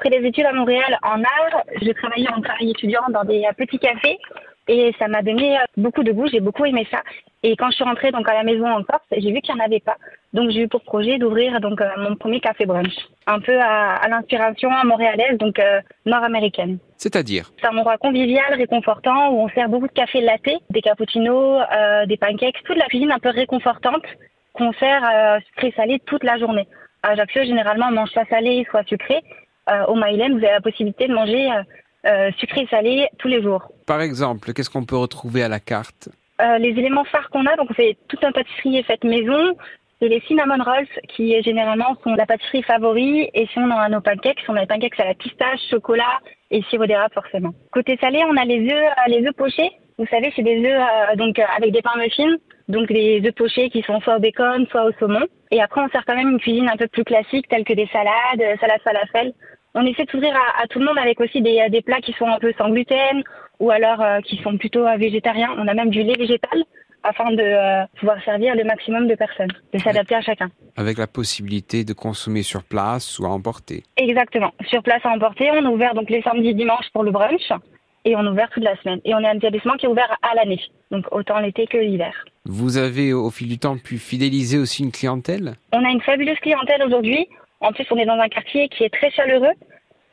après des études à Montréal en art, je travaillais en travail étudiant dans des petits cafés et ça m'a donné beaucoup de goût. J'ai beaucoup aimé ça. Et quand je suis rentrée donc à la maison en Corse, j'ai vu qu'il n'y en avait pas. Donc j'ai eu pour projet d'ouvrir donc mon premier café brunch, un peu à, à l'inspiration montréalaise, donc nord-américaine. C'est-à-dire? C'est un endroit convivial, réconfortant, où on sert beaucoup de café latte, des cappuccinos, euh, des pancakes, toute la cuisine un peu réconfortante qu'on sert euh, sucré-salé toute la journée. À Ajaccio, généralement, on mange soit salé, soit sucré. Euh, au Mylène, vous avez la possibilité de manger euh, sucré-salé tous les jours. Par exemple, qu'est-ce qu'on peut retrouver à la carte? Les éléments phares qu'on a, donc on fait toute une pâtisserie faite maison, c'est les cinnamon rolls qui généralement sont la pâtisserie favori. Et si on a nos pancakes, on a les pancakes à la pistache, chocolat et sirop d'érable forcément. Côté salé, on a les œufs, les œufs pochés. Vous savez, c'est des œufs euh, donc avec des pains muffins, donc des œufs pochés qui sont soit au bacon, soit au saumon. Et après, on sert quand même une cuisine un peu plus classique, telle que des salades, salade falafel. On essaie de s'ouvrir à, à, tout le monde avec aussi des, des, plats qui sont un peu sans gluten ou alors euh, qui sont plutôt euh, végétariens. On a même du lait végétal afin de euh, pouvoir servir le maximum de personnes, de s'adapter à chacun. Avec la possibilité de consommer sur place ou à emporter. Exactement, sur place à emporter. On est ouvert donc les samedis, dimanches pour le brunch et on est ouvert toute la semaine. Et on est un établissement qui est ouvert à l'année, donc autant l'été que l'hiver. Vous avez au fil du temps pu fidéliser aussi une clientèle? On a une fabuleuse clientèle aujourd'hui. En plus, on est dans un quartier qui est très chaleureux.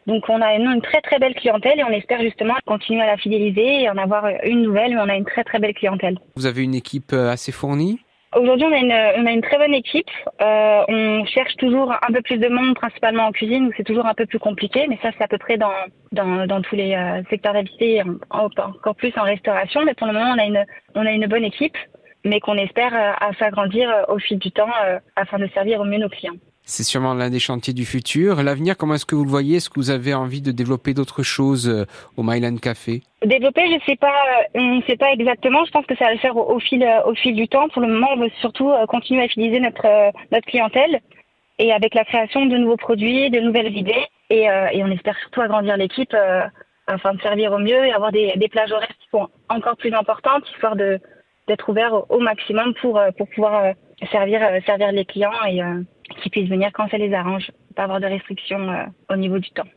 Donc on a une, une, très très belle clientèle et on espère justement continuer à la fidéliser et en avoir une nouvelle, mais on a une très très belle clientèle. Vous avez une équipe euh, assez fournie? Aujourd'hui, on, a une, on a une très bonne équipe. Euh, on cherche toujours un peu plus de monde, principalement en cuisine, où c'est toujours un peu plus compliqué, mais ça, c'est à peu près dans, dans, dans tous les euh, secteurs d'activité, encore plus en restauration. Mais pour le moment, on a une, on a une bonne équipe, mais qu'on espère euh, à s'agrandir au fil du temps euh, afin de servir au mieux nos clients. C'est sûrement l'un des chantiers du futur. L'avenir, comment est-ce que vous le voyez? Est-ce que vous avez envie de développer d'autres choses euh, au Myland Café? Développer, je sais pas, on ne sait pas exactement. Je pense que ça va le faire au, fil, au fil du temps. Pour le moment, on veut surtout continuer à fidéliser notre, notre clientèle et avec la création de nouveaux produits, de nouvelles idées. Et, euh, on espère surtout agrandir l'équipe euh, afin de servir au mieux et avoir des, des plages horaires qui sont encore plus importantes, histoire de d'être ouvert au, au, maximum pour, pour pouvoir servir, servir les clients et qui puissent venir quand ça les arrange, pas avoir de restrictions euh, au niveau du temps.